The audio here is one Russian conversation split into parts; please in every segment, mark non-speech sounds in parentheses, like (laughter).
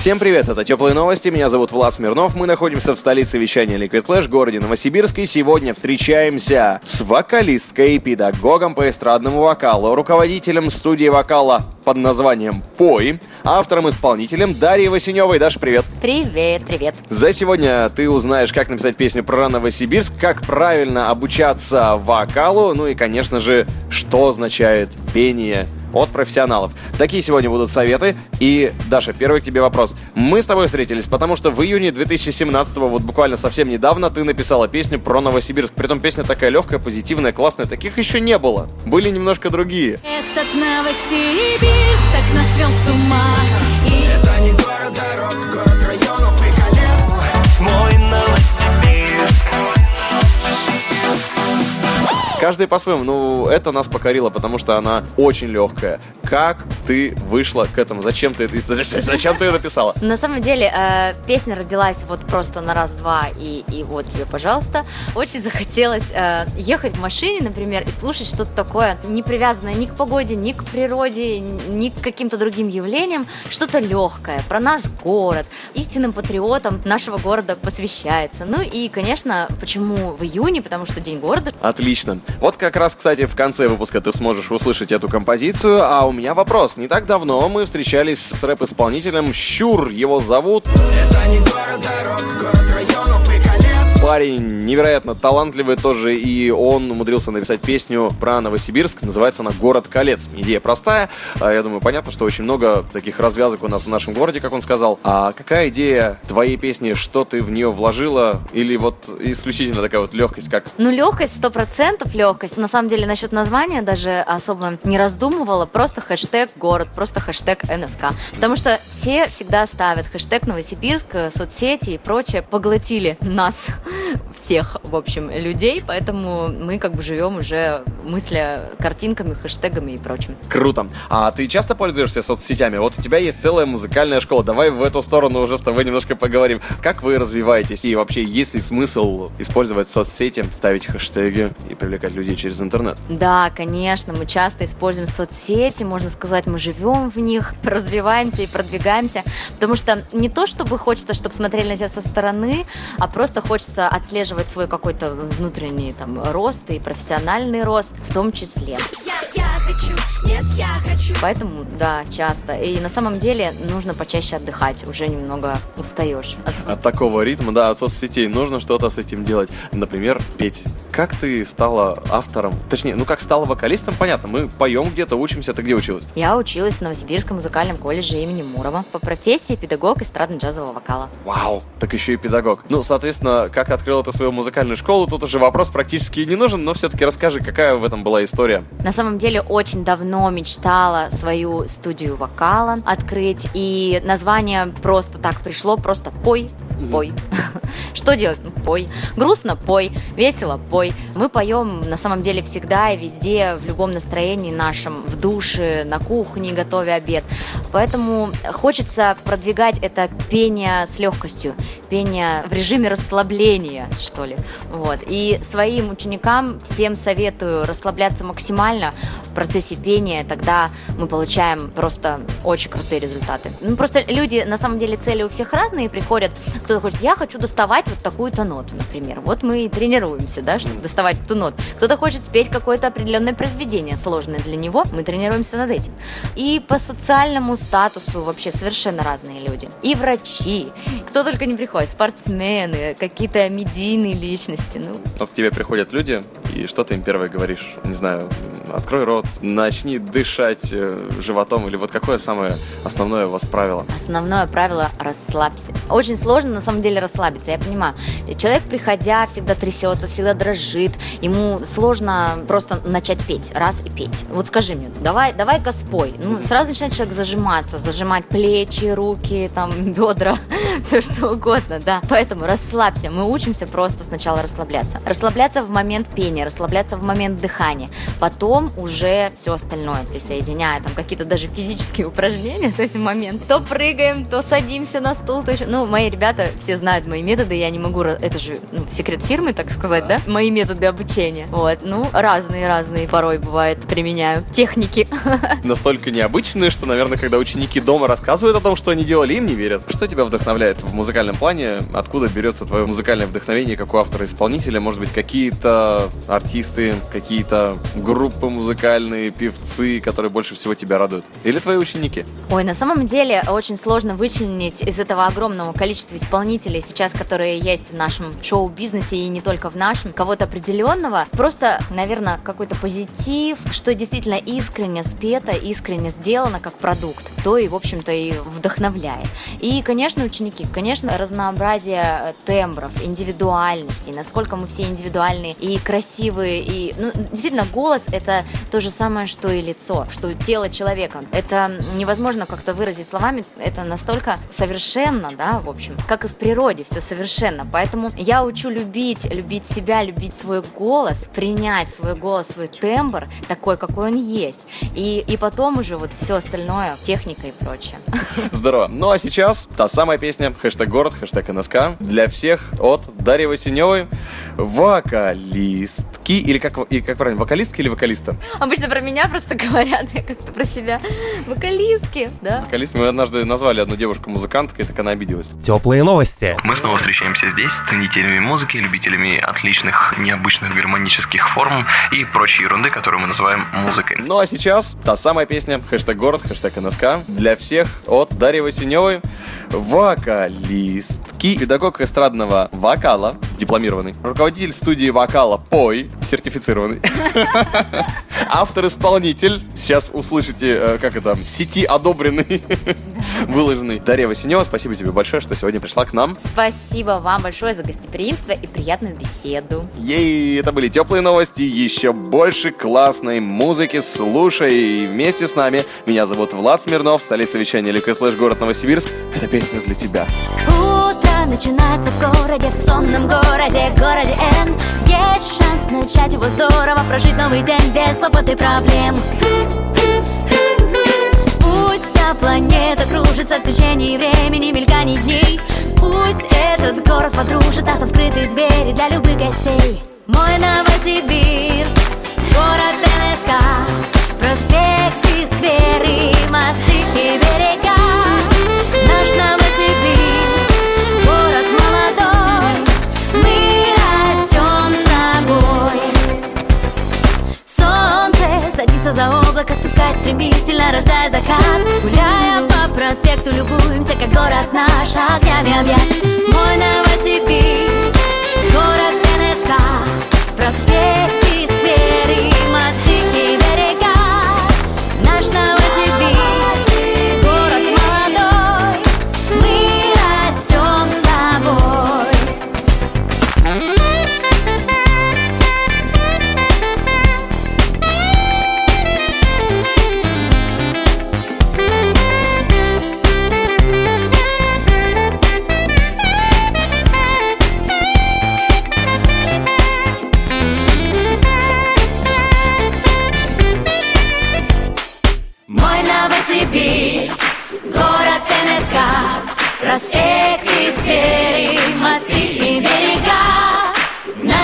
Всем привет, это Теплые Новости, меня зовут Влад Смирнов, мы находимся в столице вещания Liquid Flash, городе Новосибирск, и сегодня встречаемся с вокалисткой, педагогом по эстрадному вокалу, руководителем студии вокала под названием «Пой», автором-исполнителем Дарьей Васеневой. Даша, привет! Привет, привет. За сегодня ты узнаешь, как написать песню про Новосибирск, как правильно обучаться вокалу, ну и, конечно же, что означает пение от профессионалов. Такие сегодня будут советы. И, Даша, первый к тебе вопрос. Мы с тобой встретились, потому что в июне 2017 вот буквально совсем недавно, ты написала песню про Новосибирск. Притом песня такая легкая, позитивная, классная. Таких еще не было. Были немножко другие. Этот Новосибирск так нас свел с ума И Это не город дорог, город Каждый по-своему. Ну, это нас покорило, потому что она очень легкая. Как ты вышла к этому? Зачем ты это (laughs) зачем, зачем ты это написала? На самом деле, э, песня родилась вот просто на раз-два, и, и вот тебе, пожалуйста. Очень захотелось э, ехать в машине, например, и слушать что-то такое, не привязанное ни к погоде, ни к природе, ни к каким-то другим явлениям, что-то легкое про наш город, истинным патриотам нашего города посвящается. Ну и, конечно, почему в июне? Потому что День города. Отлично. Вот как раз, кстати, в конце выпуска ты сможешь услышать эту композицию. А у меня вопрос. Не так давно мы встречались с рэп-исполнителем Щур. Его зовут... Это не город дорог, город и колец Парень невероятно талантливый тоже, и он умудрился написать песню про Новосибирск. Называется она «Город колец». Идея простая. А, Я думаю, понятно, что очень много таких развязок у нас в нашем городе, как он сказал. А какая идея твоей песни? Что ты в нее вложила? Или вот исключительно такая вот легкость, как Ну, легкость, сто процентов легкость. На самом деле, насчет названия даже особо не раздумывала. Просто хэштег город, просто хэштег НСК. Потому что все всегда ставят хэштег Новосибирск, соцсети и прочее. Поглотили нас всех, в общем, людей. Поэтому мы как бы живем уже мысля картинками, хэштегами и прочим. Круто. А ты часто пользуешься соцсетями? Вот у тебя есть целая музыкальная школа. Давай в эту сторону уже с тобой немножко поговорим. Как вы развиваетесь? И вообще, есть ли смысл использовать соцсети, ставить хэштеги и привлекать людей через интернет? Да, конечно, мы часто используем соцсети, можно сказать, мы живем в них, (laughs) развиваемся и продвигаемся, потому что не то, чтобы хочется, чтобы смотрели на тебя со стороны, а просто хочется отслеживать свой какой-то внутренний там рост и профессиональный рост в том числе. Хочу, нет, я хочу Поэтому, да, часто. И на самом деле нужно почаще отдыхать, уже немного устаешь. от От такого ритма, да, от соцсетей нужно что-то с этим делать. Например, петь. Как ты стала автором? Точнее, ну как стала вокалистом, понятно. Мы поем где-то, учимся. Ты где училась? Я училась в Новосибирском музыкальном колледже имени Мурова по профессии педагог эстрадно-джазового вокала. Вау! Так еще и педагог. Ну, соответственно, как открыл ты свою музыкальную школу, тут уже вопрос практически не нужен, но все-таки расскажи, какая в этом была история. На самом деле очень давно мечтала свою студию вокала открыть, и название просто так пришло, просто пой, пой. (laughs) Что делать? Ну, Пой. Грустно? Пой. Весело? Пой. Мы поем на самом деле всегда и везде, в любом настроении нашем, в душе, на кухне, готовя обед. Поэтому хочется продвигать это пение с легкостью, пение в режиме расслабления, что ли. Вот. И своим ученикам всем советую расслабляться максимально в процессе пения, тогда мы получаем просто очень крутые результаты. Ну, просто люди, на самом деле, цели у всех разные, приходят, кто-то хочет, я хочу доставать вот такую-то ноту, например. Вот мы и тренируемся, да, чтобы доставать эту ноту. Кто-то хочет спеть какое-то определенное произведение, сложное для него, мы тренируемся над этим. И по социальному статусу вообще совершенно разные люди. И врачи, кто только не приходит, спортсмены, какие-то медийные личности, ну, Вот к тебе приходят люди, и что ты им первое говоришь? Не знаю, открой рот, начни дышать э, животом, или вот какое самое основное у вас правило? Основное правило – расслабься. Очень сложно, на самом деле, расслабиться, я понимаю. Человек, приходя, всегда трясется, всегда дрожит. Ему сложно просто начать петь, раз и петь. Вот скажи мне, давай, давай-ка спой. Ну, сразу начинает человек зажиматься, зажимать плечи, руки, там, (laughs) бедра, (laughs) все что угодно, да. Поэтому расслабься. Мы учимся просто сначала расслабляться. Расслабляться в момент пения, расслабляться в момент дыхания. Потом уже все остальное присоединяя. Там какие-то даже физические упражнения, (laughs) то есть в момент. То прыгаем, то садимся на стул, то еще... Ну, мои ребята все знают мои методы, я не могу... Это же ну, секрет фирмы, так сказать, да? Мои методы обучения. Вот, ну, разные-разные порой бывает применяю техники. Настолько необычные, что, наверное, когда ученики дома рассказывают о том, что они делали, им не верят. Что тебя вдохновляет в музыкальном плане? Откуда берется твое музыкальное вдохновение, как у автора-исполнителя? Может быть, какие-то артисты, какие-то группы музыкальные, певцы, которые больше всего тебя радуют? Или твои ученики? Ой, на самом деле очень сложно вычленить из этого огромного количества исполнителей сейчас, которые есть в нашем шоу-бизнесе и не только в нашем, кого-то определенного. Просто, наверное, какой-то позитив, что действительно искренне спето, искренне сделано как продукт, то и, в общем-то, и вдохновляет. И, конечно, ученики, конечно, разнообразие э, тембров, индивидуальностей, насколько мы все индивидуальные и красивые, и, ну, действительно, голос — это то же самое, что и лицо, что тело человека. Это невозможно как-то выразить словами, это настолько совершенно, да, в общем, как и в природе, все совершенно. Поэтому я учу любить, любить себя, любить свой голос, принять свой голос, свой тембр такой, какой он есть. И, и потом уже вот все остальное, техника и прочее. Здорово. Ну а сейчас та самая песня хэштег город, хэштег НСК для всех от Дарьи Васеневой, вокалистки, или как, и как правильно, вокалистки или вокалиста? Обычно про меня просто (laughs) говорят, я как-то про себя. Вокалистки, да. Вокалист, мы однажды назвали одну девушку музыканткой, так она обиделась. Теплые новости. Мы снова встречаемся здесь с ценителями музыки, любителями отличных, необычных гармонических форм и прочей ерунды, которую мы называем музыкой. Ну а сейчас та самая песня хэштег город, хэштег НСК для всех от Дарьи Васеневой, вокалистки, педагог эстрадного вокала, дипломированный, руководитель студии вокала Пой, сертифицированный, (laughs) автор-исполнитель, сейчас услышите, э, как это, в сети одобренный, (laughs) выложенный. Дарья Васенева, спасибо тебе большое, что сегодня пришла к нам. Спасибо вам большое за гостеприимство и приятную беседу. Ей, это были теплые новости, еще больше классной музыки, слушай вместе с нами. Меня зовут Влад Смирнов, столица вещания Liquid Flash, город Новосибирск. Эта песня для тебя. Утро начинается в городе, в сонном городе, городе Н. Есть шанс начать его здорово, прожить новый день без хлопот и проблем. Пусть вся планета кружится в течение времени, мельканий дней. Пусть этот город подружит нас открытые двери для любых гостей. Мой Новосибирск, город НСК закат Гуляя по проспекту, любуемся, как город наш огнями объят. Мой Новосибирск, город НСК Проспекты,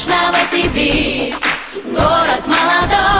Наш Новосибирск, город молодой